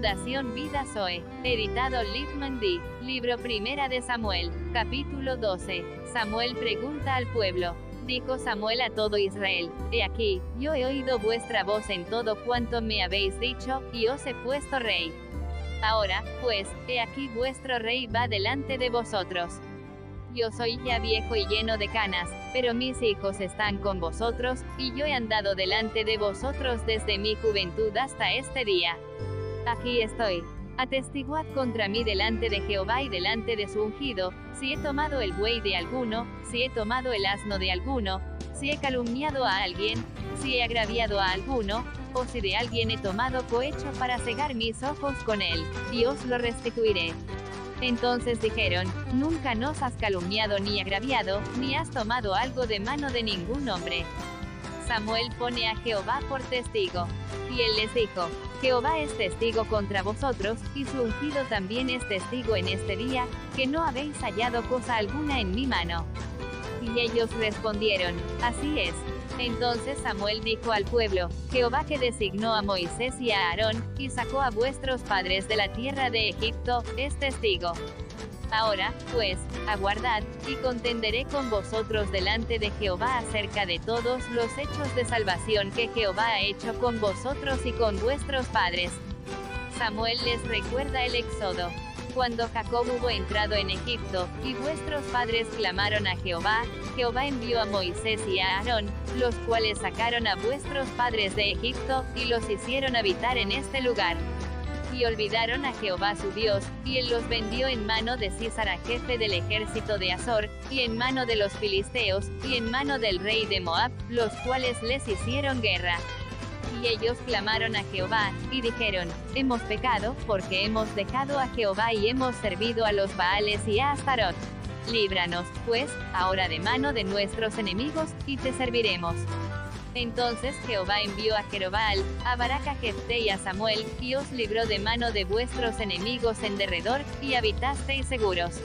Fundación Vida Zoe. Editado Littman D. Libro Primera de Samuel. Capítulo 12. Samuel pregunta al pueblo. Dijo Samuel a todo Israel, He aquí, yo he oído vuestra voz en todo cuanto me habéis dicho, y os he puesto rey. Ahora, pues, he aquí vuestro rey va delante de vosotros. Yo soy ya viejo y lleno de canas, pero mis hijos están con vosotros, y yo he andado delante de vosotros desde mi juventud hasta este día. Aquí estoy. Atestiguad contra mí delante de Jehová y delante de su ungido, si he tomado el buey de alguno, si he tomado el asno de alguno, si he calumniado a alguien, si he agraviado a alguno, o si de alguien he tomado cohecho para cegar mis ojos con él, y os lo restituiré. Entonces dijeron, Nunca nos has calumniado ni agraviado, ni has tomado algo de mano de ningún hombre. Samuel pone a Jehová por testigo. Y él les dijo, Jehová es testigo contra vosotros, y su ungido también es testigo en este día, que no habéis hallado cosa alguna en mi mano. Y ellos respondieron, Así es. Entonces Samuel dijo al pueblo, Jehová que designó a Moisés y a Aarón, y sacó a vuestros padres de la tierra de Egipto, es testigo. Ahora, pues, aguardad, y contenderé con vosotros delante de Jehová acerca de todos los hechos de salvación que Jehová ha hecho con vosotros y con vuestros padres. Samuel les recuerda el éxodo. Cuando Jacob hubo entrado en Egipto, y vuestros padres clamaron a Jehová, Jehová envió a Moisés y a Aarón, los cuales sacaron a vuestros padres de Egipto, y los hicieron habitar en este lugar. Y olvidaron a Jehová su Dios, y él los vendió en mano de Císara jefe del ejército de Azor, y en mano de los filisteos, y en mano del rey de Moab, los cuales les hicieron guerra. Y ellos clamaron a Jehová, y dijeron, Hemos pecado, porque hemos dejado a Jehová y hemos servido a los Baales y a Astarot. Líbranos, pues, ahora de mano de nuestros enemigos, y te serviremos. Entonces Jehová envió a Jerobal, a Baraca Jefte y a Samuel, y os libró de mano de vuestros enemigos en derredor, y habitasteis seguros.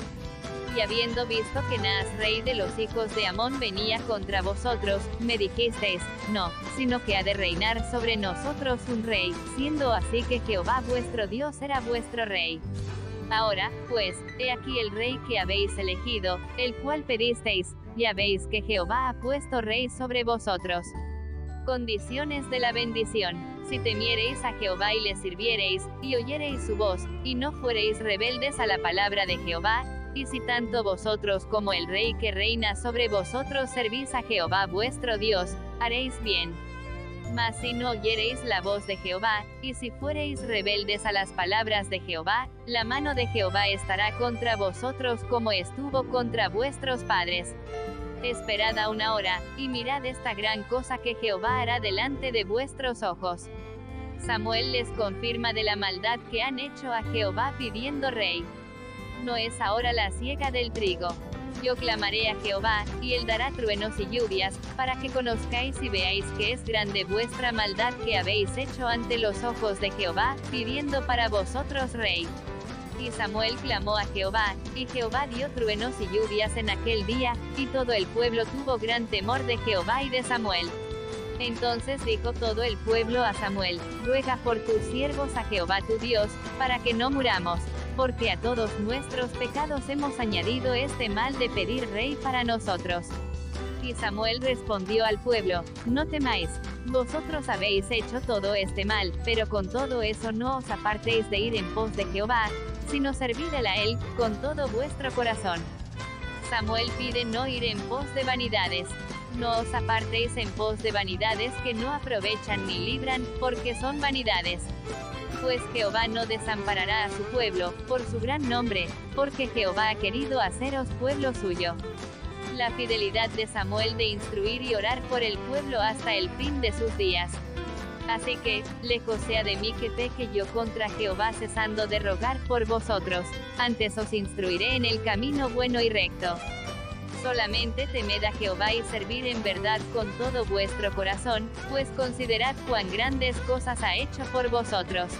Y habiendo visto que Naas, rey de los hijos de Amón, venía contra vosotros, me dijisteis, no, sino que ha de reinar sobre nosotros un rey, siendo así que Jehová vuestro Dios era vuestro rey. Ahora, pues, he aquí el rey que habéis elegido, el cual pedisteis, ya veis que Jehová ha puesto rey sobre vosotros. Condiciones de la bendición. Si temiereis a Jehová y le sirviereis, y oyereis su voz, y no fuereis rebeldes a la palabra de Jehová, y si tanto vosotros como el rey que reina sobre vosotros servís a Jehová vuestro Dios, haréis bien. Mas si no oyereis la voz de Jehová, y si fuereis rebeldes a las palabras de Jehová, la mano de Jehová estará contra vosotros como estuvo contra vuestros padres. Esperad a una hora, y mirad esta gran cosa que Jehová hará delante de vuestros ojos. Samuel les confirma de la maldad que han hecho a Jehová pidiendo rey no es ahora la siega del trigo. Yo clamaré a Jehová, y él dará truenos y lluvias, para que conozcáis y veáis que es grande vuestra maldad que habéis hecho ante los ojos de Jehová, pidiendo para vosotros rey. Y Samuel clamó a Jehová, y Jehová dio truenos y lluvias en aquel día, y todo el pueblo tuvo gran temor de Jehová y de Samuel. Entonces dijo todo el pueblo a Samuel, ruega por tus siervos a Jehová tu Dios, para que no muramos porque a todos nuestros pecados hemos añadido este mal de pedir rey para nosotros. Y Samuel respondió al pueblo, no temáis, vosotros habéis hecho todo este mal, pero con todo eso no os apartéis de ir en pos de Jehová, sino servídela a él, con todo vuestro corazón. Samuel pide no ir en pos de vanidades. No os apartéis en pos de vanidades que no aprovechan ni libran, porque son vanidades pues Jehová no desamparará a su pueblo, por su gran nombre, porque Jehová ha querido haceros pueblo suyo. La fidelidad de Samuel de instruir y orar por el pueblo hasta el fin de sus días. Así que, lejos sea de mí que peque yo contra Jehová cesando de rogar por vosotros, antes os instruiré en el camino bueno y recto. Solamente temed a Jehová y servir en verdad con todo vuestro corazón, pues considerad cuán grandes cosas ha hecho por vosotros.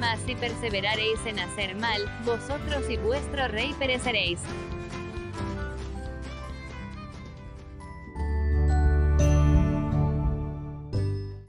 Mas si perseveraréis en hacer mal, vosotros y vuestro rey pereceréis.